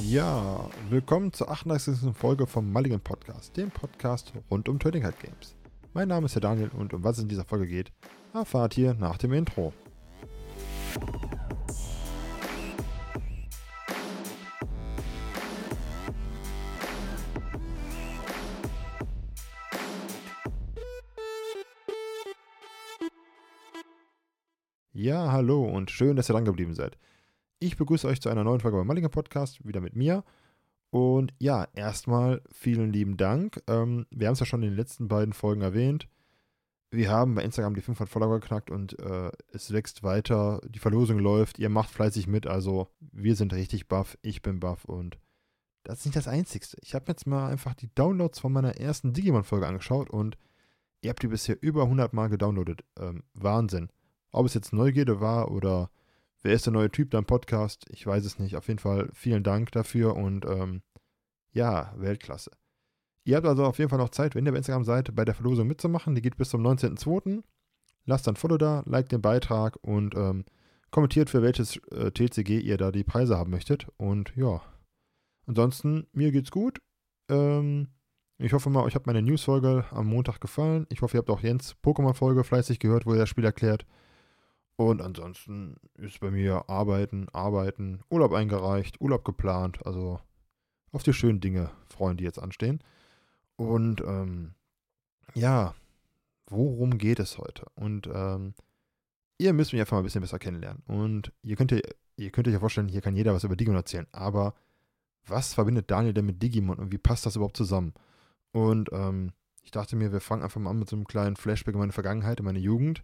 Ja, willkommen zur 38. Folge vom Mulligan Podcast, dem Podcast rund um Trading Card Games. Mein Name ist der Daniel und um was es in dieser Folge geht, erfahrt ihr nach dem Intro. Ja, hallo und schön, dass ihr dran geblieben seid. Ich begrüße euch zu einer neuen Folge beim Mulligan Podcast, wieder mit mir. Und ja, erstmal vielen lieben Dank. Ähm, wir haben es ja schon in den letzten beiden Folgen erwähnt. Wir haben bei Instagram die 500 Follower geknackt und äh, es wächst weiter. Die Verlosung läuft. Ihr macht fleißig mit. Also, wir sind richtig buff. Ich bin buff und das ist nicht das Einzige. Ich habe jetzt mal einfach die Downloads von meiner ersten Digimon-Folge angeschaut und ihr habt die bisher über 100 Mal gedownloadet. Ähm, Wahnsinn. Ob es jetzt Neugierde war oder wer ist der neue Typ da im Podcast, ich weiß es nicht. Auf jeden Fall vielen Dank dafür und ähm, ja, Weltklasse. Ihr habt also auf jeden Fall noch Zeit, wenn ihr bei Instagram seid, bei der Verlosung mitzumachen. Die geht bis zum 19.02. Lasst dann Follow da, liked den Beitrag und ähm, kommentiert, für welches äh, TCG ihr da die Preise haben möchtet. Und ja, ansonsten, mir geht's gut. Ähm, ich hoffe mal, euch hat meine News-Folge am Montag gefallen. Ich hoffe, ihr habt auch Jens Pokémon-Folge fleißig gehört, wo er das Spiel erklärt. Und ansonsten ist bei mir Arbeiten, Arbeiten, Urlaub eingereicht, Urlaub geplant. Also auf die schönen Dinge freuen, die jetzt anstehen. Und ähm, ja, worum geht es heute? Und ähm, ihr müsst mich einfach mal ein bisschen besser kennenlernen. Und ihr könnt, ihr könnt euch ja vorstellen, hier kann jeder was über Digimon erzählen. Aber was verbindet Daniel denn mit Digimon und wie passt das überhaupt zusammen? Und ähm, ich dachte mir, wir fangen einfach mal an mit so einem kleinen Flashback in meine Vergangenheit, in meine Jugend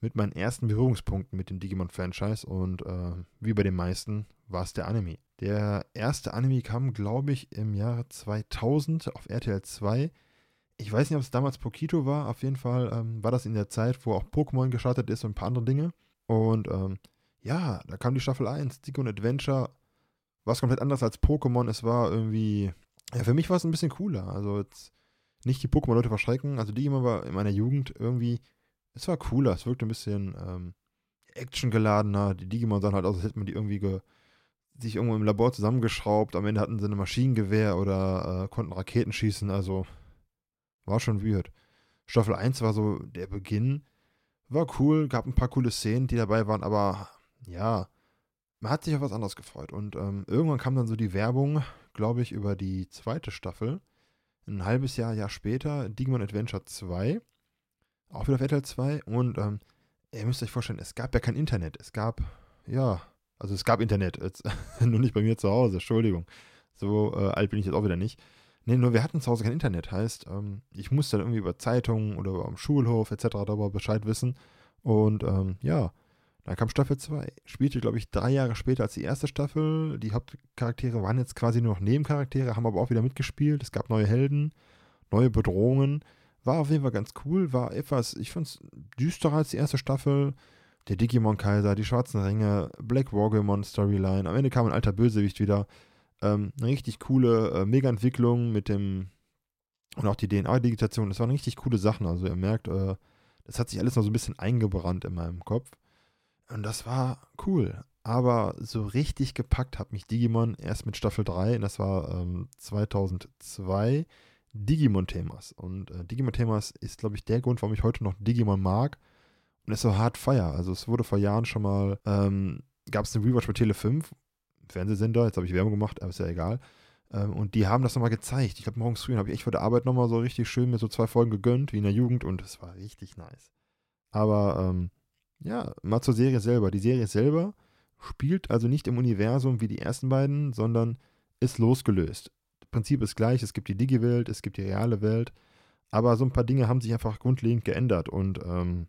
mit meinen ersten Berührungspunkten mit dem Digimon-Franchise und äh, wie bei den meisten war es der Anime. Der erste Anime kam, glaube ich, im Jahre 2000 auf RTL 2. Ich weiß nicht, ob es damals Pokito war. Auf jeden Fall ähm, war das in der Zeit, wo auch Pokémon gestartet ist und ein paar andere Dinge. Und ähm, ja, da kam die Staffel 1, Digimon Adventure. War es komplett anders als Pokémon. Es war irgendwie, ja, für mich war es ein bisschen cooler. Also jetzt nicht die Pokémon-Leute verschrecken. Also Digimon war in meiner Jugend irgendwie es war cooler, es wirkte ein bisschen ähm, actiongeladener. Die Digimon sahen halt aus, als hätte man die irgendwie ge sich irgendwo im Labor zusammengeschraubt. Am Ende hatten sie ein Maschinengewehr oder äh, konnten Raketen schießen. Also war schon weird. Staffel 1 war so der Beginn. War cool, gab ein paar coole Szenen, die dabei waren, aber ja, man hat sich auf was anderes gefreut. Und ähm, irgendwann kam dann so die Werbung, glaube ich, über die zweite Staffel. Ein halbes Jahr, Jahr später, Digimon Adventure 2. Auch wieder auf RTL 2. Und ähm, ihr müsst euch vorstellen, es gab ja kein Internet. Es gab, ja, also es gab Internet. Jetzt, nur nicht bei mir zu Hause, Entschuldigung. So äh, alt bin ich jetzt auch wieder nicht. Nee, nur wir hatten zu Hause kein Internet. Heißt, ähm, ich musste dann irgendwie über Zeitungen oder am Schulhof etc. darüber Bescheid wissen. Und ähm, ja, dann kam Staffel 2. Spielte, glaube ich, drei Jahre später als die erste Staffel. Die Hauptcharaktere waren jetzt quasi nur noch Nebencharaktere, haben aber auch wieder mitgespielt. Es gab neue Helden, neue Bedrohungen. War auf jeden Fall ganz cool, war etwas, ich fand es düsterer als die erste Staffel. Der Digimon-Kaiser, die schwarzen Ringe, Black Wargamon Storyline. Am Ende kam ein alter Bösewicht wieder. Ähm, eine richtig coole äh, Mega-Entwicklung mit dem und auch die DNA-Digitation. Das waren richtig coole Sachen. Also ihr merkt, äh, das hat sich alles noch so ein bisschen eingebrannt in meinem Kopf. Und das war cool. Aber so richtig gepackt hat mich Digimon erst mit Staffel 3. Und das war ähm, 2002. Digimon-Themas. Und äh, Digimon-Themas ist, glaube ich, der Grund, warum ich heute noch Digimon mag. Und es ist so hart feier. Also es wurde vor Jahren schon mal, ähm, gab es eine Rewatch bei Tele 5, Fernsehsender, jetzt habe ich Werbung gemacht, aber ist ja egal. Ähm, und die haben das nochmal gezeigt. Ich glaube, morgens früh habe ich echt vor der Arbeit nochmal so richtig schön mir so zwei Folgen gegönnt, wie in der Jugend, und es war richtig nice. Aber ähm, ja, mal zur Serie selber. Die Serie selber spielt also nicht im Universum wie die ersten beiden, sondern ist losgelöst. Prinzip ist gleich, es gibt die Digi-Welt, es gibt die reale Welt, aber so ein paar Dinge haben sich einfach grundlegend geändert und ähm,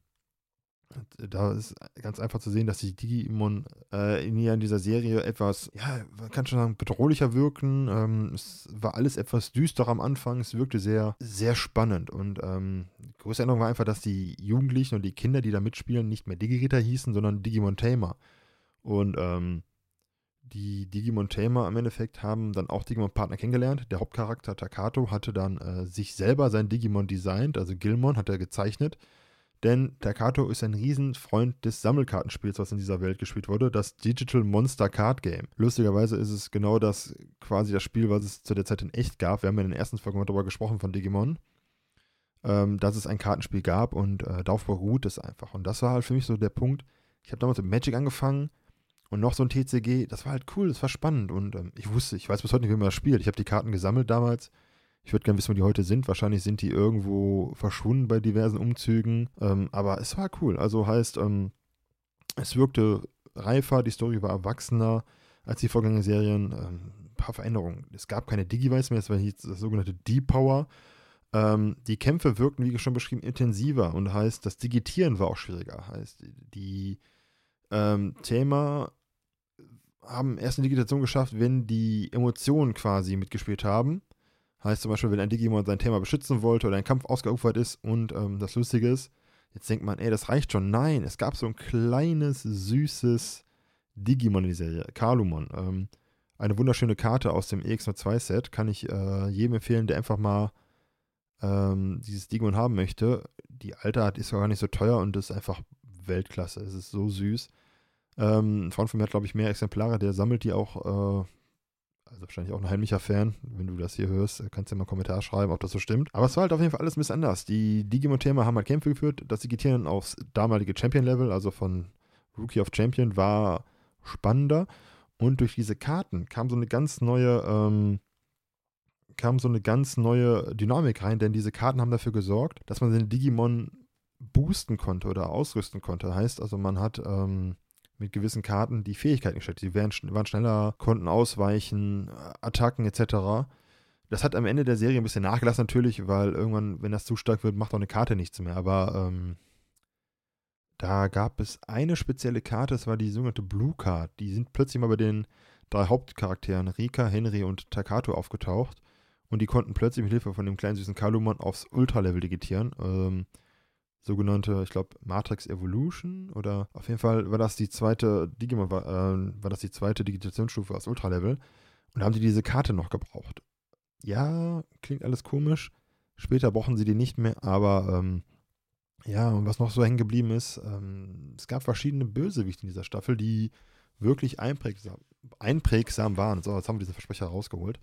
da ist ganz einfach zu sehen, dass die Digimon äh, in, dieser Serie etwas, ja, man kann schon sagen, bedrohlicher wirken. Ähm, es war alles etwas düsterer am Anfang. Es wirkte sehr, sehr spannend. Und ähm, die größte Änderung war einfach, dass die Jugendlichen und die Kinder, die da mitspielen, nicht mehr Digiritter hießen, sondern Digimon Tamer. Und ähm, die Digimon Tamer im Endeffekt haben dann auch Digimon-Partner kennengelernt. Der Hauptcharakter Takato hatte dann äh, sich selber sein Digimon designt, also Gilmon hat er gezeichnet. denn Takato ist ein Riesenfreund des Sammelkartenspiels, was in dieser Welt gespielt wurde, das Digital Monster Card Game. Lustigerweise ist es genau das, quasi das Spiel, was es zu der Zeit in echt gab. Wir haben ja in den ersten Folgen darüber gesprochen von Digimon, ähm, dass es ein Kartenspiel gab und äh, darauf beruht es einfach. Und das war halt für mich so der Punkt. Ich habe damals mit Magic angefangen und noch so ein TCG, das war halt cool, das war spannend und ähm, ich wusste, ich weiß bis heute nicht, wie man das spielt. Ich habe die Karten gesammelt damals. Ich würde gerne wissen, wo die heute sind. Wahrscheinlich sind die irgendwo verschwunden bei diversen Umzügen. Ähm, aber es war cool. Also heißt, ähm, es wirkte reifer, die Story war erwachsener als die Vorgängerserien. Ähm, ein paar Veränderungen. Es gab keine Digivice mehr, es war jetzt das sogenannte D-Power. Ähm, die Kämpfe wirkten, wie schon beschrieben, intensiver und heißt, das Digitieren war auch schwieriger. Heißt, die ähm, Thema haben erst eine Digitation geschafft, wenn die Emotionen quasi mitgespielt haben. Heißt zum Beispiel, wenn ein Digimon sein Thema beschützen wollte oder ein Kampf ausgeufert ist und ähm, das Lustige ist, jetzt denkt man, ey, das reicht schon. Nein, es gab so ein kleines, süßes Digimon in der Serie, Kalumon. Ähm, eine wunderschöne Karte aus dem EX02-Set. Kann ich äh, jedem empfehlen, der einfach mal ähm, dieses Digimon haben möchte. Die alte Art ist gar nicht so teuer und ist einfach Weltklasse. Es ist so süß. Ähm, ein Freund von mir hat, glaube ich, mehr Exemplare. Der sammelt die auch. Äh, also wahrscheinlich auch ein heimlicher Fan. Wenn du das hier hörst, kannst du ja mal einen Kommentar schreiben, ob das so stimmt. Aber es war halt auf jeden Fall alles ein bisschen anders. Die Digimon-Thema haben halt Kämpfe geführt. Das Digitieren aufs damalige Champion-Level, also von Rookie of Champion, war spannender. Und durch diese Karten kam so eine ganz neue, ähm, kam so eine ganz neue Dynamik rein, denn diese Karten haben dafür gesorgt, dass man seine Digimon boosten konnte oder ausrüsten konnte. Heißt also, man hat ähm, mit gewissen Karten die Fähigkeiten gestellt. Die waren, waren schneller, konnten ausweichen, Attacken etc. Das hat am Ende der Serie ein bisschen nachgelassen natürlich, weil irgendwann, wenn das zu stark wird, macht auch eine Karte nichts mehr. Aber ähm, da gab es eine spezielle Karte, das war die sogenannte Blue Card. Die sind plötzlich mal bei den drei Hauptcharakteren, Rika, Henry und Takato, aufgetaucht. Und die konnten plötzlich mit Hilfe von dem kleinen süßen Kalumon aufs Ultra-Level digitieren. Ähm, sogenannte, ich glaube, Matrix Evolution oder auf jeden Fall war das die zweite Digimon, war, äh, war das die zweite Digitationsstufe aus Ultra-Level. Und haben sie diese Karte noch gebraucht. Ja, klingt alles komisch. Später brauchen sie die nicht mehr, aber ähm, ja, und was noch so hängen geblieben ist, ähm, es gab verschiedene Bösewichte in dieser Staffel, die wirklich einprägsam, einprägsam waren. So, jetzt haben wir diesen Versprecher rausgeholt.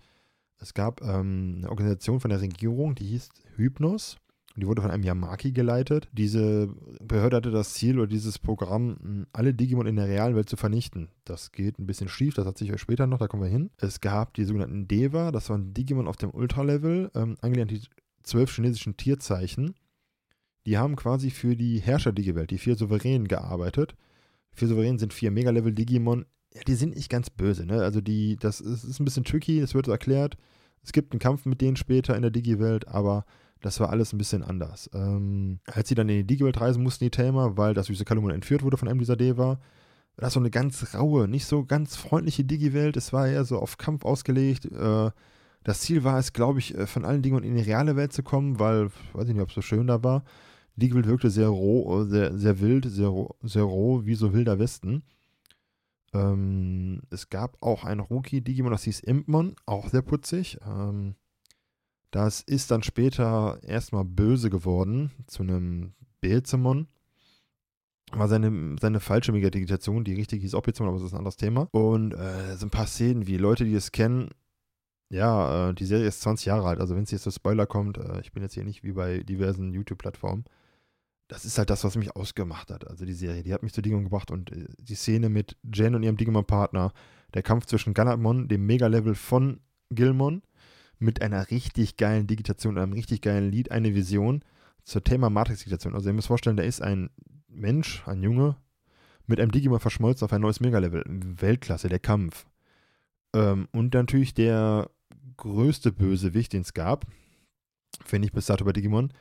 Es gab ähm, eine Organisation von der Regierung, die hieß Hypnos. Und die wurde von einem Yamaki geleitet. Diese Behörde hatte das Ziel oder dieses Programm, alle Digimon in der realen Welt zu vernichten. Das geht ein bisschen schief, das hat sich euch später noch, da kommen wir hin. Es gab die sogenannten Deva, das waren Digimon auf dem Ultra-Level, ähm, angelehnt an die zwölf chinesischen Tierzeichen. Die haben quasi für die Herrscher-Digi-Welt, die vier Souveränen, gearbeitet. Vier Souveränen sind vier Mega-Level-Digimon. Ja, die sind nicht ganz böse, ne? Also die, das ist, ist ein bisschen tricky, das wird erklärt. Es gibt einen Kampf mit denen später in der Digi-Welt, aber das war alles ein bisschen anders. Ähm, als sie dann in die Digi-Welt reisen mussten, die Thelma, weil das süße Kalumon entführt wurde von einem dieser Deva, war das so eine ganz raue, nicht so ganz freundliche Digi-Welt. Es war eher so auf Kampf ausgelegt. Äh, das Ziel war es, glaube ich, äh, von allen Dingen in die reale Welt zu kommen, weil, weiß ich nicht, ob es so schön da war. Die Welt wirkte sehr roh, sehr, sehr wild, sehr, sehr roh, wie so wilder Westen. Ähm, es gab auch einen Rookie-Digimon, das hieß Impmon, auch sehr putzig. Ähm, das ist dann später erstmal böse geworden zu einem Beelzemon. War seine, seine falsche Megadigitation, die richtig hieß Opizemon, aber das ist ein anderes Thema. Und äh, so ein paar Szenen, wie Leute, die es kennen, ja, äh, die Serie ist 20 Jahre alt, also wenn es jetzt zu Spoiler kommt, äh, ich bin jetzt hier nicht wie bei diversen YouTube-Plattformen, das ist halt das, was mich ausgemacht hat. Also die Serie, die hat mich zu Digimon gebracht und äh, die Szene mit Jen und ihrem Digimon-Partner, der Kampf zwischen Ganamon, dem Mega-Level von Gilmon, mit einer richtig geilen Digitation, einem richtig geilen Lied, eine Vision zur Thema Matrix-Digitation. Also ihr müsst vorstellen, da ist ein Mensch, ein Junge, mit einem Digimon verschmolzen auf ein neues Mega-Level. Weltklasse, der Kampf. Ähm, und natürlich der größte Bösewicht, den es gab, finde ich bis dato bei Digimon,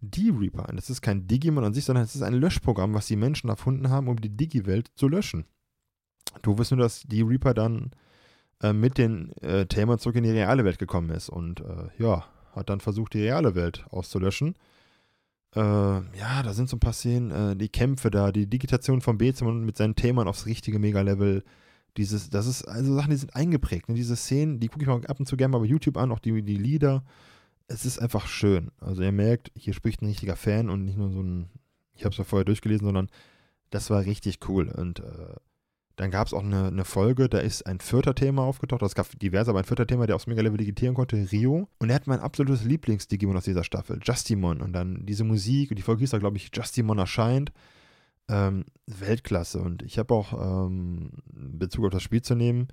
die Reaper. Und das ist kein Digimon an sich, sondern es ist ein Löschprogramm, was die Menschen erfunden haben, um die Digi-Welt zu löschen. Du wirst nur, dass die Reaper dann äh, mit den äh, Themen zurück in die reale Welt gekommen ist und äh, ja, hat dann versucht, die reale Welt auszulöschen. Äh, ja, da sind so ein paar Szenen, äh, die Kämpfe da, die Digitation von Bezimon mit seinen Themen aufs richtige Mega-Level. Dieses, das ist also Sachen, die sind eingeprägt. Ne? Diese Szenen, die gucke ich mal ab und zu gerne mal bei YouTube an, auch die, die Lieder. Es ist einfach schön. Also ihr merkt, hier spricht ein richtiger Fan und nicht nur so ein Ich habe es ja vorher durchgelesen, sondern das war richtig cool. Und äh, dann gab es auch eine, eine, Folge, da ist ein vierter Thema aufgetaucht. Es gab diverse, aber ein vierter Thema, der aufs Mega-Level digitieren konnte, Rio. Und er hat mein absolutes Lieblings-Digimon aus dieser Staffel, Justimon. Und dann diese Musik, und die Folge hieß da, glaube ich, Justimon erscheint. Ähm, Weltklasse. Und ich habe auch, ähm, Bezug auf das Spiel zu nehmen,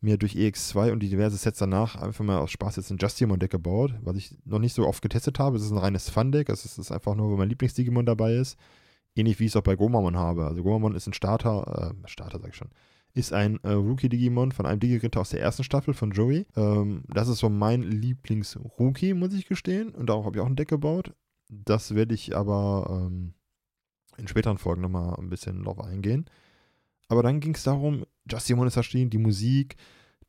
mir durch EX2 und die diverse Sets danach einfach mal aus Spaß jetzt ein Justimon-Deck gebaut, was ich noch nicht so oft getestet habe. Es ist ein reines Fun-Deck. Es ist einfach nur, wo mein Lieblings-Digimon dabei ist. Ähnlich wie ich es auch bei Gomamon habe. Also Gomamon ist ein Starter, äh, Starter sag ich schon, ist ein äh, Rookie-Digimon von einem Digi-Ritter aus der ersten Staffel von Joey. Ähm, das ist so mein Lieblings-Rookie, muss ich gestehen. Und darauf habe ich auch ein Deck gebaut. Das werde ich aber ähm, in späteren Folgen nochmal ein bisschen drauf eingehen. Aber dann ging es darum, Justin ist erschienen, die Musik,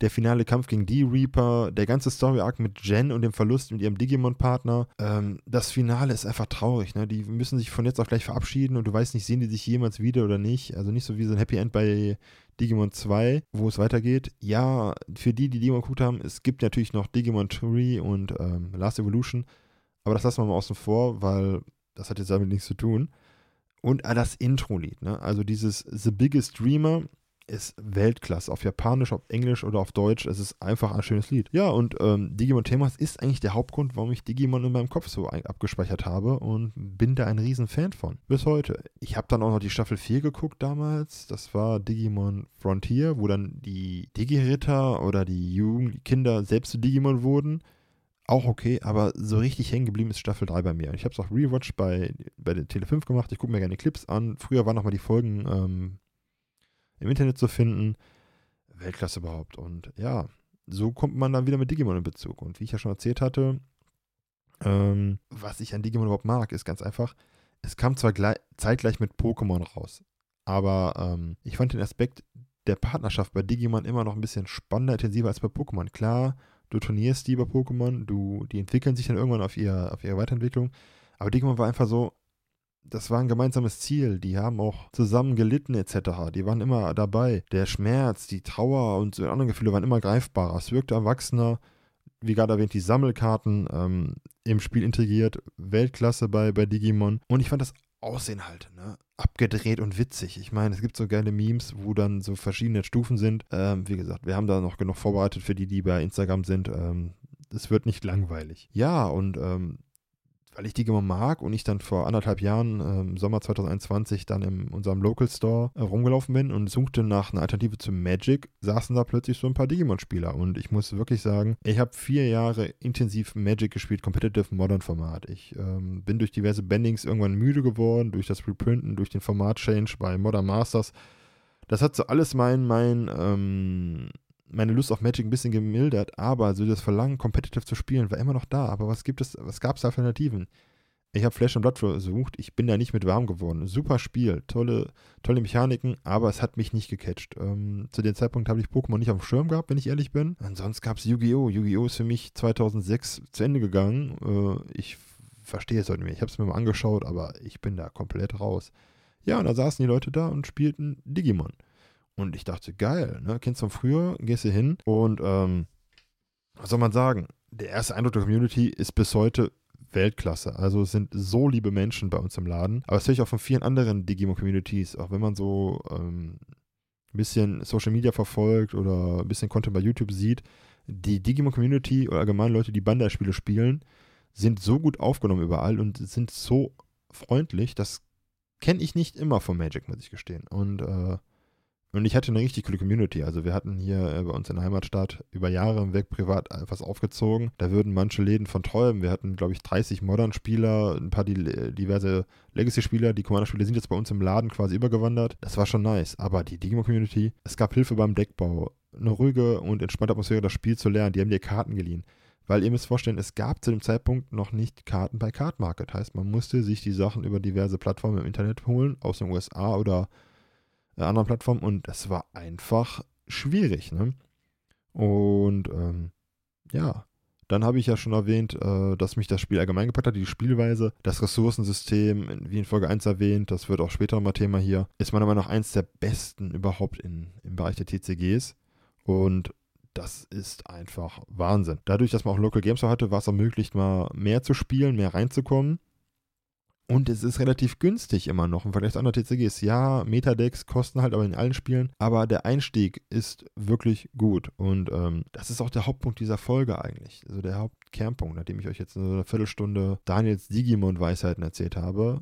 der finale Kampf gegen die Reaper, der ganze Story-Arc mit Jen und dem Verlust mit ihrem Digimon-Partner. Ähm, das Finale ist einfach traurig. Ne? Die müssen sich von jetzt auf gleich verabschieden und du weißt nicht, sehen die sich jemals wieder oder nicht. Also nicht so wie so ein Happy End bei Digimon 2, wo es weitergeht. Ja, für die, die Digimon geguckt haben, es gibt natürlich noch Digimon 3 und ähm, Last Evolution. Aber das lassen wir mal außen vor, weil das hat jetzt damit nichts zu tun. Und äh, das Intro-Lied, ne? Also dieses The Biggest Dreamer ist Weltklasse. Auf Japanisch, auf Englisch oder auf Deutsch. Es ist einfach ein schönes Lied. Ja, und ähm, Digimon Themas ist eigentlich der Hauptgrund, warum ich Digimon in meinem Kopf so abgespeichert habe und bin da ein riesen Fan von. Bis heute. Ich habe dann auch noch die Staffel 4 geguckt damals. Das war Digimon Frontier, wo dann die Digi-Ritter oder die Jugendkinder selbst zu Digimon wurden. Auch okay, aber so richtig hängen geblieben ist Staffel 3 bei mir. Ich habe es auch Rewatch bei, bei der Tele 5 gemacht. Ich gucke mir gerne Clips an. Früher waren nochmal die Folgen ähm, im Internet zu finden. Weltklasse überhaupt. Und ja, so kommt man dann wieder mit Digimon in Bezug. Und wie ich ja schon erzählt hatte, ähm, was ich an Digimon überhaupt mag, ist ganz einfach, es kam zwar zeitgleich mit Pokémon raus, aber ähm, ich fand den Aspekt der Partnerschaft bei Digimon immer noch ein bisschen spannender, intensiver als bei Pokémon. Klar, du turnierst die bei Pokémon, du, die entwickeln sich dann irgendwann auf, ihr, auf ihre Weiterentwicklung, aber Digimon war einfach so, das war ein gemeinsames Ziel. Die haben auch zusammen gelitten etc. Die waren immer dabei. Der Schmerz, die Trauer und so andere Gefühle waren immer greifbarer. Es wirkte erwachsener. Wie gerade erwähnt, die Sammelkarten ähm, im Spiel integriert. Weltklasse bei, bei Digimon. Und ich fand das Aussehen halt, ne? Abgedreht und witzig. Ich meine, es gibt so geile Memes, wo dann so verschiedene Stufen sind. Ähm, wie gesagt, wir haben da noch genug vorbereitet für die, die bei Instagram sind. Ähm, es wird nicht langweilig. Ja, und ähm, weil ich die immer mag und ich dann vor anderthalb Jahren, im ähm, Sommer 2021, dann in unserem Local Store äh, rumgelaufen bin und suchte nach einer Alternative zu Magic, saßen da plötzlich so ein paar Digimon-Spieler. Und ich muss wirklich sagen, ich habe vier Jahre intensiv Magic gespielt, Competitive Modern Format. Ich ähm, bin durch diverse Bendings irgendwann müde geworden, durch das Reprinten, durch den Format-Change bei Modern Masters. Das hat so alles mein, mein, ähm, meine Lust auf Magic ein bisschen gemildert, aber so das Verlangen, competitive zu spielen, war immer noch da. Aber was gibt es, was gab es Alternativen? Ich habe Flash and Blood versucht, ich bin da nicht mit warm geworden. Super Spiel, tolle, tolle Mechaniken, aber es hat mich nicht gecatcht. Ähm, zu dem Zeitpunkt habe ich Pokémon nicht auf dem Schirm gehabt, wenn ich ehrlich bin. Ansonsten gab es Yu-Gi-Oh! Yu-Gi-Oh! ist für mich 2006 zu Ende gegangen. Äh, ich verstehe es heute nicht mehr. Ich habe es mir mal angeschaut, aber ich bin da komplett raus. Ja, und da saßen die Leute da und spielten Digimon. Und ich dachte, geil, ne? Kennst von früher, gehst du hin und ähm, was soll man sagen? Der erste Eindruck der Community ist bis heute Weltklasse. Also es sind so liebe Menschen bei uns im Laden. Aber das höre ich auch von vielen anderen Digimon-Communities, auch wenn man so ähm, ein bisschen Social Media verfolgt oder ein bisschen Content bei YouTube sieht. Die Digimon-Community oder allgemein Leute, die Bandai-Spiele spielen, sind so gut aufgenommen überall und sind so freundlich. Das kenne ich nicht immer von Magic, muss ich gestehen. Und äh, und ich hatte eine richtig coole Community. Also wir hatten hier äh, bei uns in der Heimatstadt über Jahre hinweg privat etwas aufgezogen. Da würden manche Läden von träumen. Wir hatten, glaube ich, 30 Modern-Spieler, ein paar diverse Legacy-Spieler. Die Commander-Spieler sind jetzt bei uns im Laden quasi übergewandert. Das war schon nice. Aber die Digimon-Community, es gab Hilfe beim Deckbau. Eine ruhige und entspannte Atmosphäre, das Spiel zu lernen. Die haben dir Karten geliehen. Weil ihr müsst vorstellen, es gab zu dem Zeitpunkt noch nicht Karten bei Card Market. Heißt, man musste sich die Sachen über diverse Plattformen im Internet holen, aus den USA oder äh, anderen Plattformen und es war einfach schwierig. Ne? Und ähm, ja, dann habe ich ja schon erwähnt, äh, dass mich das Spiel allgemein gepackt hat, die Spielweise, das Ressourcensystem, wie in Folge 1 erwähnt, das wird auch später nochmal Thema hier, ist meiner Meinung nach eins der besten überhaupt in, im Bereich der TCGs. Und das ist einfach Wahnsinn. Dadurch, dass man auch Local Games hatte, war es auch möglich, mal mehr zu spielen, mehr reinzukommen. Und es ist relativ günstig immer noch im Vergleich zu anderen TCGs. Ja, Metadecks kosten halt aber in allen Spielen, aber der Einstieg ist wirklich gut. Und ähm, das ist auch der Hauptpunkt dieser Folge eigentlich. Also der Hauptkernpunkt, nachdem ich euch jetzt in so einer Viertelstunde Daniels Digimon-Weisheiten erzählt habe.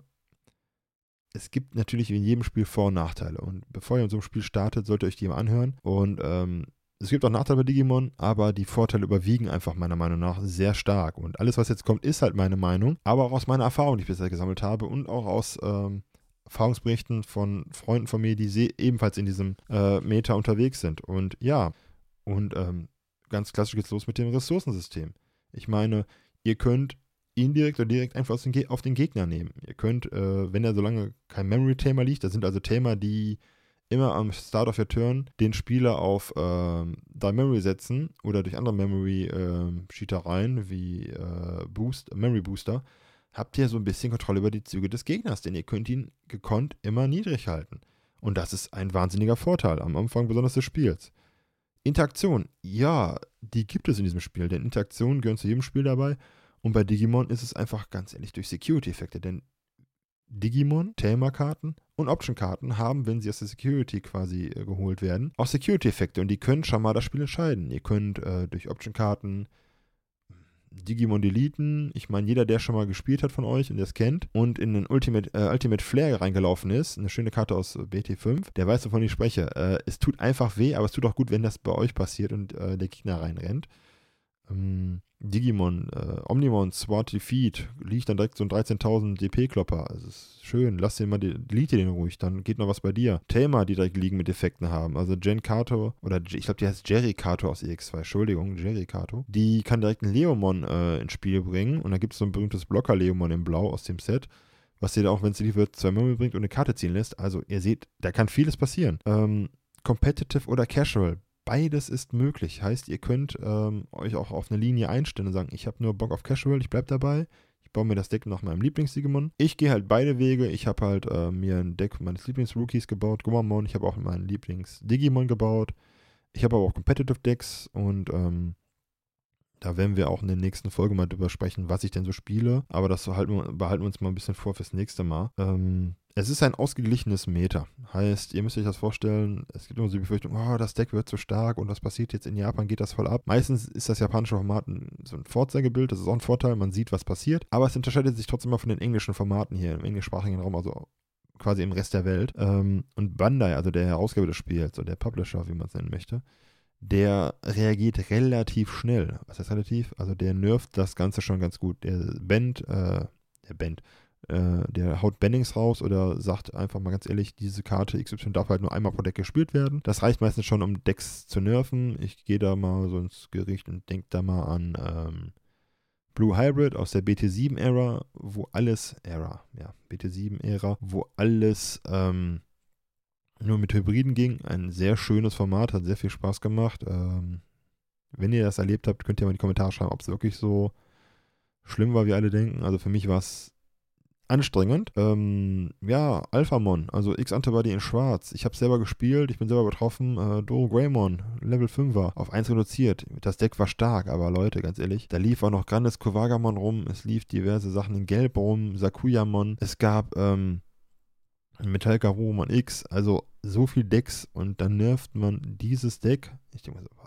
Es gibt natürlich in jedem Spiel Vor- und Nachteile. Und bevor ihr in so einem Spiel startet, solltet ihr euch die mal anhören. Und ähm, es gibt auch Nachteile bei Digimon, aber die Vorteile überwiegen einfach meiner Meinung nach sehr stark. Und alles, was jetzt kommt, ist halt meine Meinung, aber auch aus meiner Erfahrung, die ich bisher gesammelt habe und auch aus ähm, Erfahrungsberichten von Freunden von mir, die ebenfalls in diesem äh, Meta unterwegs sind. Und ja, und ähm, ganz klassisch geht's los mit dem Ressourcensystem. Ich meine, ihr könnt indirekt oder direkt einfach auf den Gegner nehmen. Ihr könnt, äh, wenn er so lange kein Memory-Thema liegt, das sind also Themen, die immer am Start of your Turn den Spieler auf ähm, Die Memory setzen oder durch andere Memory-Cheatereien ähm, wie äh, Boost, Memory Booster, habt ihr so ein bisschen Kontrolle über die Züge des Gegners, denn ihr könnt ihn gekonnt immer niedrig halten. Und das ist ein wahnsinniger Vorteil am Anfang besonders des Spiels. Interaktion, ja, die gibt es in diesem Spiel, denn Interaktionen gehören zu jedem Spiel dabei. Und bei Digimon ist es einfach ganz ehrlich durch Security-Effekte, denn Digimon, Thema-Karten und Option-Karten haben, wenn sie aus der Security quasi äh, geholt werden, auch Security-Effekte und die können schon mal das Spiel entscheiden. Ihr könnt äh, durch Option-Karten Digimon deleten. Ich meine, jeder, der schon mal gespielt hat von euch und das kennt und in den Ultimate, äh, Ultimate Flare reingelaufen ist, eine schöne Karte aus BT5, der weiß, wovon ich spreche. Äh, es tut einfach weh, aber es tut auch gut, wenn das bei euch passiert und äh, der Gegner reinrennt. Ähm, Digimon, äh, Omnimon, Swat Defeat, liegt dann direkt so ein 13.000 DP-Klopper. Also ist schön, lass den mal, delete den ruhig, dann geht noch was bei dir. Thema, die direkt liegen mit Defekten haben. Also Jen Kato, oder ich glaube, die heißt Jerry Kato aus EX2, Entschuldigung, Jerry Kato. Die kann direkt einen Leomon äh, ins Spiel bringen und da gibt es so ein berühmtes Blocker-Leomon in Blau aus dem Set was dir auch, wenn es lief wird, zwei Möbel bringt und eine Karte ziehen lässt. Also ihr seht, da kann vieles passieren. Ähm, competitive oder Casual, beides ist möglich. Heißt, ihr könnt ähm, euch auch auf eine Linie einstellen und sagen, ich habe nur Bock auf Casual, ich bleibe dabei. Ich baue mir das Deck nach meinem Lieblings-Digimon. Ich gehe halt beide Wege. Ich habe halt äh, mir ein Deck meines Lieblings-Rookies gebaut, Gomamon. Ich habe auch meinen Lieblings-Digimon gebaut. Ich habe aber auch Competitive Decks und ähm, da werden wir auch in der nächsten Folge mal drüber sprechen, was ich denn so spiele. Aber das behalten wir uns mal ein bisschen vor fürs nächste Mal. Ähm, es ist ein ausgeglichenes Meter. Heißt, ihr müsst euch das vorstellen, es gibt immer so die Befürchtung, oh, das Deck wird zu stark und was passiert jetzt in Japan, geht das voll ab. Meistens ist das japanische Format so ein Vorzeigebild, das ist auch ein Vorteil, man sieht, was passiert. Aber es unterscheidet sich trotzdem mal von den englischen Formaten hier im englischsprachigen Raum, also quasi im Rest der Welt. Ähm, und Bandai, also der Herausgeber des Spiels, oder der Publisher, wie man es nennen möchte, der reagiert relativ schnell. Was heißt relativ? Also der nervt das Ganze schon ganz gut. Der Band, äh, der Band, äh, der haut Bannings raus oder sagt einfach mal ganz ehrlich, diese Karte XY darf halt nur einmal pro Deck gespielt werden. Das reicht meistens schon, um Decks zu nerven. Ich gehe da mal so ins Gericht und denke da mal an ähm, Blue Hybrid aus der BT7-Ära, wo alles, Ära, ja, BT7-Ära, wo alles ähm, nur mit Hybriden ging. Ein sehr schönes Format, hat sehr viel Spaß gemacht. Ähm, wenn ihr das erlebt habt, könnt ihr mal in die Kommentare schreiben, ob es wirklich so schlimm war, wie alle denken. Also für mich war es anstrengend. Ähm, ja, Alphamon, also X-Antibody in Schwarz. Ich habe selber gespielt, ich bin selber betroffen. Äh, Doro Greymon, Level 5er, auf 1 reduziert. Das Deck war stark, aber Leute, ganz ehrlich, da lief auch noch Grandes Kovagamon rum, es lief diverse Sachen in Gelb rum, Sakuyamon, es gab ähm, Metallica Romon X, also so viel Decks und dann nervt man dieses Deck. Ich denke mal so,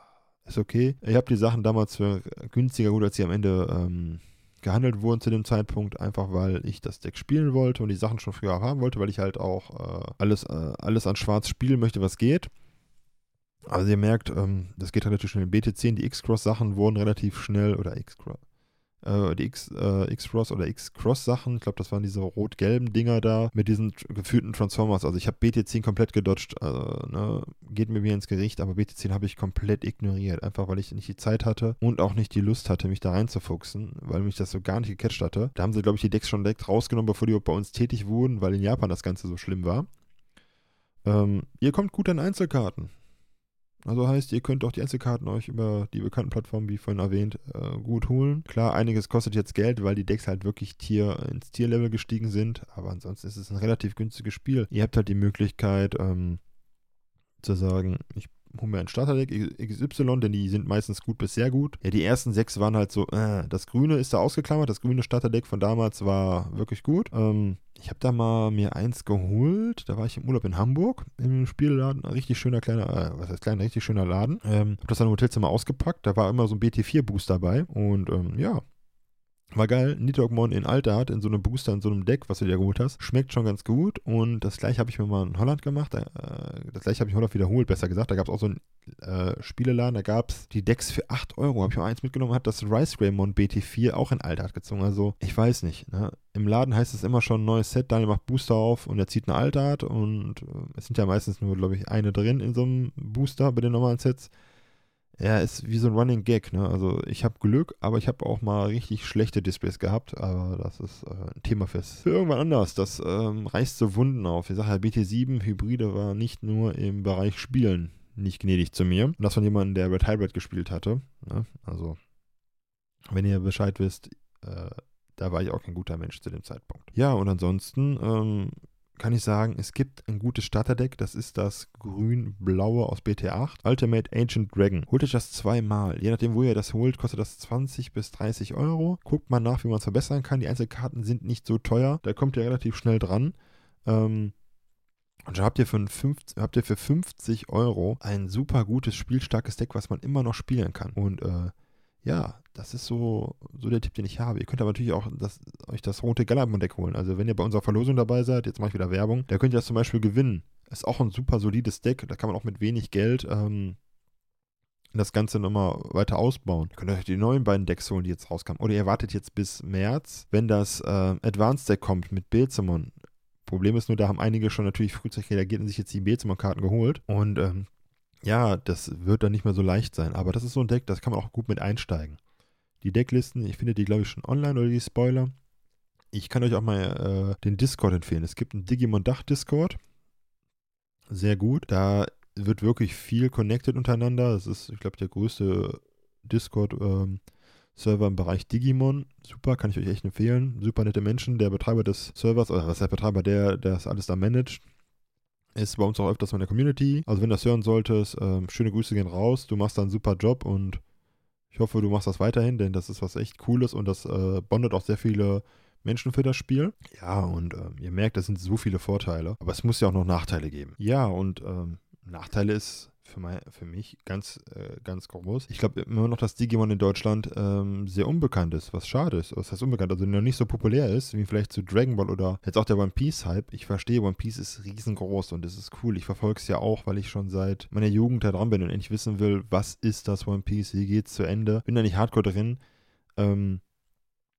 ist okay. Ich habe die Sachen damals für günstiger gut, als sie am Ende ähm, gehandelt wurden zu dem Zeitpunkt, einfach weil ich das Deck spielen wollte und die Sachen schon früher haben wollte, weil ich halt auch äh, alles, äh, alles an Schwarz spielen möchte, was geht. Also ihr merkt, ähm, das geht relativ schnell. BT10, die X-Cross-Sachen wurden relativ schnell, oder X-Cross, äh, die X, äh, X-Cross oder X-Cross-Sachen. Ich glaube, das waren diese rot-gelben Dinger da mit diesen geführten Transformers. Also ich habe BT10 komplett gedodged. Also, ne, geht mir wie ins Gericht, aber BT10 habe ich komplett ignoriert. Einfach weil ich nicht die Zeit hatte und auch nicht die Lust hatte, mich da reinzufuchsen, weil mich das so gar nicht gecatcht hatte. Da haben sie, glaube ich, die Decks schon direkt rausgenommen, bevor die bei uns tätig wurden, weil in Japan das Ganze so schlimm war. Ähm, ihr kommt gut an Einzelkarten. Also heißt, ihr könnt auch die Einzelkarten euch über die bekannten Plattformen, wie vorhin erwähnt, äh, gut holen. Klar, einiges kostet jetzt Geld, weil die Decks halt wirklich Tier ins Tierlevel gestiegen sind, aber ansonsten ist es ein relativ günstiges Spiel. Ihr habt halt die Möglichkeit ähm, zu sagen, ich hol mir ein Starterdeck XY, denn die sind meistens gut bis sehr gut. Ja, die ersten sechs waren halt so, äh, das Grüne ist da ausgeklammert, das grüne Starterdeck von damals war wirklich gut. Ähm, ich habe da mal mir eins geholt, da war ich im Urlaub in Hamburg, im Spielladen, ein richtig schöner kleiner, äh, was heißt kleiner, richtig schöner Laden. Ähm, hab das dann im Hotelzimmer ausgepackt, da war immer so ein BT4-Boost dabei und ähm, ja, war geil. Nidogmon in Alter hat, in so einem Booster, in so einem Deck, was du dir geholt hast. Schmeckt schon ganz gut. Und das gleiche habe ich mir mal in Holland gemacht. Äh, das gleiche habe ich in Holland wiederholt, besser gesagt. Da gab es auch so einen äh, Spieleladen, da gab es die Decks für 8 Euro. Habe ich mal eins mitgenommen, hat das Rice Raymond BT4 auch in Alter gezogen. Also, ich weiß nicht. Ne? Im Laden heißt es immer schon neues Set, Daniel macht Booster auf und er zieht eine Altart. Und äh, es sind ja meistens nur, glaube ich, eine drin in so einem Booster bei den normalen Sets ja, ist wie so ein Running Gag, ne? Also ich habe Glück, aber ich habe auch mal richtig schlechte Displays gehabt, aber das ist äh, ein Thema fürs für irgendwann anders. Das ähm, reißt so Wunden auf. Ich sage ja, BT7 Hybride war nicht nur im Bereich Spielen nicht gnädig zu mir. Und das von jemandem, der Red Hybrid gespielt hatte. Ne? Also, wenn ihr Bescheid wisst, äh, da war ich auch kein guter Mensch zu dem Zeitpunkt. Ja, und ansonsten ähm, kann ich sagen, es gibt ein gutes Starterdeck, das ist das grün-blaue aus BT8, Ultimate Ancient Dragon. Holt euch das zweimal. Je nachdem, wo ihr das holt, kostet das 20 bis 30 Euro. Guckt mal nach, wie man es verbessern kann. Die Einzelkarten sind nicht so teuer, da kommt ihr relativ schnell dran. Ähm, und schon habt ihr, für 50, habt ihr für 50 Euro ein super gutes, spielstarkes Deck, was man immer noch spielen kann. Und äh, ja, das ist so, so der Tipp, den ich habe. Ihr könnt aber natürlich auch das, euch das rote Galamon-Deck holen. Also wenn ihr bei unserer Verlosung dabei seid, jetzt mache ich wieder Werbung, da könnt ihr das zum Beispiel gewinnen. Ist auch ein super solides Deck. Da kann man auch mit wenig Geld ähm, das Ganze nochmal weiter ausbauen. Ihr könnt euch die neuen beiden Decks holen, die jetzt rauskamen. Oder ihr wartet jetzt bis März, wenn das äh, Advanced Deck kommt mit Bezemon. Problem ist nur, da haben einige schon natürlich frühzeitig reagiert und sich jetzt die Bezemon-Karten geholt. Und ähm, ja, das wird dann nicht mehr so leicht sein. Aber das ist so ein Deck, das kann man auch gut mit einsteigen. Die Decklisten, ich finde die, glaube ich, schon online oder die Spoiler. Ich kann euch auch mal äh, den Discord empfehlen. Es gibt einen Digimon-Dach-Discord. Sehr gut. Da wird wirklich viel connected untereinander. Das ist, ich glaube, der größte Discord-Server ähm, im Bereich Digimon. Super, kann ich euch echt empfehlen. Super nette Menschen. Der Betreiber des Servers, oder was ist der Betreiber, der, der das alles da managt, ist bei uns auch öfters in der Community. Also wenn du das hören solltest, ähm, schöne Grüße gehen raus. Du machst da einen super Job und ich hoffe, du machst das weiterhin, denn das ist was echt Cooles und das äh, bondet auch sehr viele Menschen für das Spiel. Ja, und ähm, ihr merkt, das sind so viele Vorteile. Aber es muss ja auch noch Nachteile geben. Ja, und ähm, Nachteile ist für, mein, für mich ganz, äh, ganz groß. Ich glaube immer noch, dass Digimon in Deutschland ähm, sehr unbekannt ist, was schade ist. Was heißt unbekannt? Also noch nicht so populär ist, wie vielleicht zu Dragon Ball oder jetzt auch der One Piece-Hype. Ich verstehe, One Piece ist riesengroß und es ist cool. Ich verfolge es ja auch, weil ich schon seit meiner Jugend da dran bin und endlich wissen will, was ist das One Piece, wie geht's zu Ende. Bin da nicht hardcore drin. Ähm,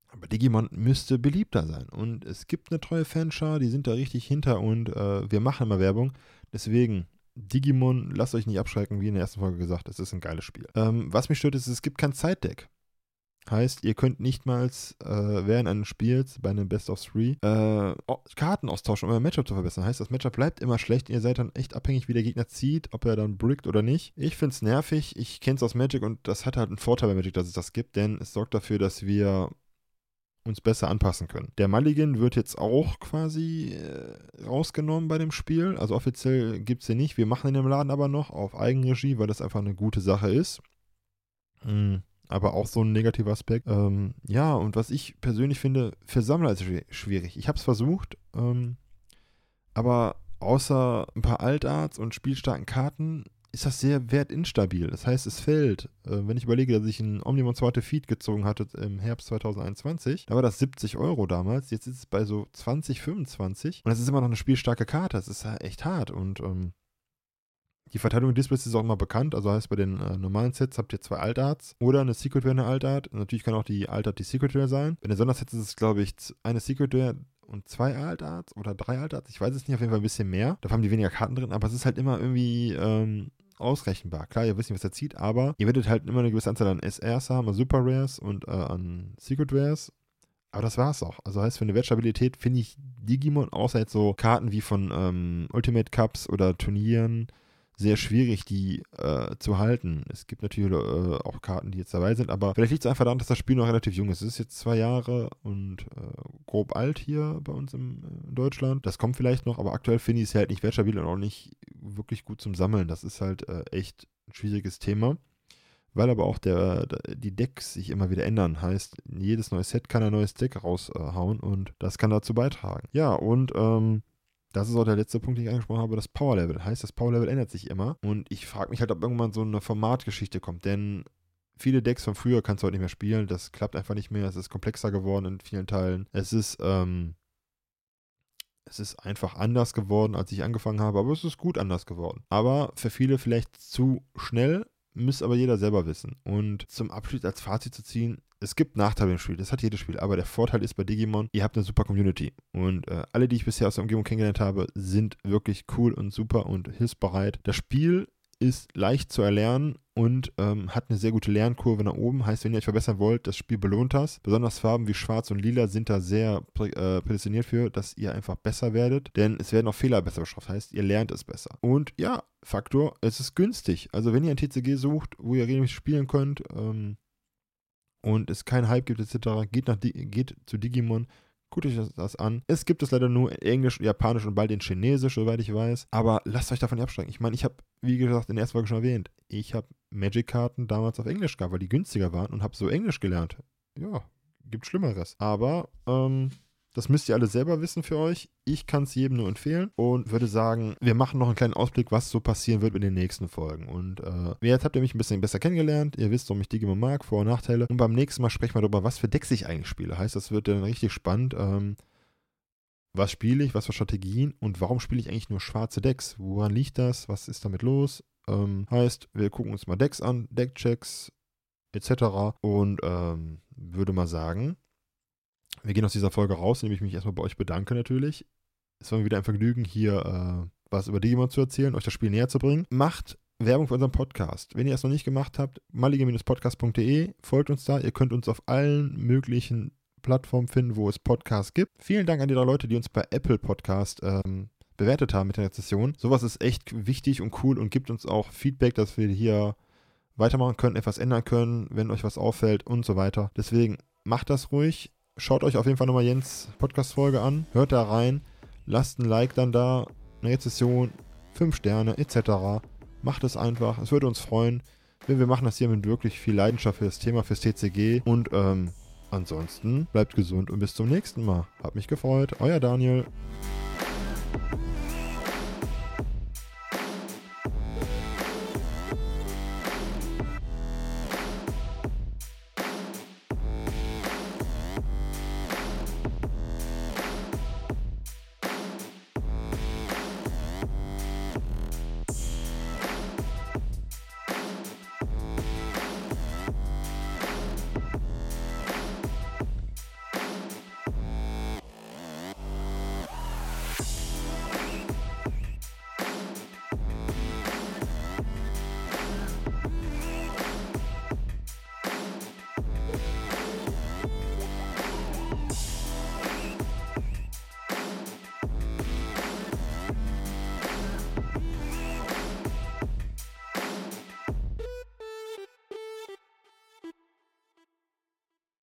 aber Digimon müsste beliebter sein. Und es gibt eine treue Fanschar, die sind da richtig hinter und äh, wir machen immer Werbung. Deswegen, Digimon, lasst euch nicht abschrecken, wie in der ersten Folge gesagt, es ist ein geiles Spiel. Ähm, was mich stört, ist, es gibt kein Zeitdeck. Heißt, ihr könnt nicht mal äh, während eines Spiels bei einem Best of Three äh, Karten austauschen, um euer Matchup zu verbessern. Heißt, das Matchup bleibt immer schlecht. Ihr seid dann echt abhängig, wie der Gegner zieht, ob er dann brickt oder nicht. Ich finde es nervig. Ich kenne es aus Magic und das hat halt einen Vorteil bei Magic, dass es das gibt, denn es sorgt dafür, dass wir uns besser anpassen können. Der Mulligan wird jetzt auch quasi äh, rausgenommen bei dem Spiel. Also offiziell gibt es den nicht. Wir machen ihn im Laden aber noch auf Eigenregie, weil das einfach eine gute Sache ist. Mhm. Aber auch so ein negativer Aspekt. Ähm, ja, und was ich persönlich finde, für Sammler ist es schwierig. Ich habe es versucht, ähm, aber außer ein paar Altarts und spielstarken Karten ist das sehr wertinstabil. Das heißt, es fällt. Äh, wenn ich überlege, dass ich ein Omnimon zweite Feed gezogen hatte im Herbst 2021, da war das 70 Euro damals. Jetzt ist es bei so 20, 25. Und das ist immer noch eine spielstarke Karte. Das ist echt hart. Und ähm, die Verteilung der Displays ist auch immer bekannt. Also heißt, bei den äh, normalen Sets habt ihr zwei Altarts oder eine Secret Rare, eine Altart. Natürlich kann auch die Altart die Secret Rare sein. Bei den Sondersets ist es, glaube ich, eine Secret Rare und zwei Altarts oder drei Altarts. Ich weiß es nicht, auf jeden Fall ein bisschen mehr. Da haben die weniger Karten drin, aber es ist halt immer irgendwie ähm, ausrechenbar. Klar, ihr wisst nicht, was er zieht, aber ihr werdet halt immer eine gewisse Anzahl an SRs haben, an Super Rares und äh, an Secret Rares. Aber das war's auch. Also heißt, für eine Wertstabilität finde ich Digimon, außer jetzt so Karten wie von ähm, Ultimate Cups oder Turnieren, sehr schwierig, die äh, zu halten. Es gibt natürlich äh, auch Karten, die jetzt dabei sind, aber vielleicht liegt es einfach daran, dass das Spiel noch relativ jung ist. Es ist jetzt zwei Jahre und äh, grob alt hier bei uns im, äh, in Deutschland. Das kommt vielleicht noch, aber aktuell finde ich es halt nicht wertstabil und auch nicht wirklich gut zum Sammeln. Das ist halt äh, echt ein schwieriges Thema. Weil aber auch der, die Decks sich immer wieder ändern. Heißt, jedes neue Set kann ein neues Deck raushauen und das kann dazu beitragen. Ja, und ähm, das ist auch der letzte Punkt, den ich angesprochen habe, das Power Level. Heißt, das Power Level ändert sich immer. Und ich frage mich halt, ob irgendwann so eine Formatgeschichte kommt. Denn viele Decks von früher kannst du heute nicht mehr spielen. Das klappt einfach nicht mehr. Es ist komplexer geworden in vielen Teilen. Es ist, ähm, es ist einfach anders geworden, als ich angefangen habe. Aber es ist gut anders geworden. Aber für viele vielleicht zu schnell. Müsste aber jeder selber wissen. Und zum Abschluss als Fazit zu ziehen, es gibt Nachteile im Spiel, das hat jedes Spiel, aber der Vorteil ist bei Digimon, ihr habt eine super Community. Und äh, alle, die ich bisher aus der Umgebung kennengelernt habe, sind wirklich cool und super und hilfsbereit. Das Spiel ist leicht zu erlernen und ähm, hat eine sehr gute Lernkurve nach oben. Heißt, wenn ihr euch verbessern wollt, das Spiel belohnt das. Besonders Farben wie Schwarz und Lila sind da sehr äh, prädestiniert für, dass ihr einfach besser werdet. Denn es werden auch Fehler besser bestraft. Heißt, ihr lernt es besser. Und ja, Faktor, es ist günstig. Also wenn ihr ein TCG sucht, wo ihr regelmäßig spielen könnt, ähm, und es keinen Hype gibt etc., geht, nach, geht zu Digimon, guckt euch das, an. Es gibt es leider nur Englisch, Japanisch und bald in Chinesisch, soweit ich weiß. Aber lasst euch davon nicht abschrecken. Ich meine, ich habe, wie gesagt, in der ersten Folge schon erwähnt, ich habe Magic-Karten damals auf Englisch gehabt, weil die günstiger waren und habe so Englisch gelernt. Ja, gibt Schlimmeres. Aber, ähm, das müsst ihr alle selber wissen für euch. Ich kann es jedem nur empfehlen und würde sagen, wir machen noch einen kleinen Ausblick, was so passieren wird in den nächsten Folgen. Und äh, jetzt habt ihr mich ein bisschen besser kennengelernt. Ihr wisst, warum ich Digimon mag, Vor- und Nachteile. Und beim nächsten Mal sprechen wir darüber, was für Decks ich eigentlich spiele. Heißt, das wird dann richtig spannend. Ähm, was spiele ich, was für Strategien und warum spiele ich eigentlich nur schwarze Decks? Woran liegt das? Was ist damit los? Ähm, heißt, wir gucken uns mal Decks an, Deckchecks etc. Und ähm, würde mal sagen, wir gehen aus dieser Folge raus, indem ich mich erstmal bei euch bedanke natürlich. Es war mir wieder ein Vergnügen, hier äh, was über Digimon zu erzählen, euch das Spiel näher zu bringen. Macht Werbung für unseren Podcast. Wenn ihr es noch nicht gemacht habt, malige-podcast.de, folgt uns da. Ihr könnt uns auf allen möglichen Plattformen finden, wo es Podcasts gibt. Vielen Dank an die drei Leute, die uns bei Apple Podcast ähm, bewertet haben mit der Rezession. Sowas ist echt wichtig und cool und gibt uns auch Feedback, dass wir hier weitermachen können, etwas ändern können, wenn euch was auffällt und so weiter. Deswegen macht das ruhig. Schaut euch auf jeden Fall nochmal Jens Podcast-Folge an, hört da rein, lasst ein Like dann da, eine Rezession, 5 Sterne etc. Macht es einfach, es würde uns freuen. Wir machen das hier mit wirklich viel Leidenschaft für das Thema, fürs TCG. Und ähm, ansonsten bleibt gesund und bis zum nächsten Mal. Hat mich gefreut. Euer Daniel.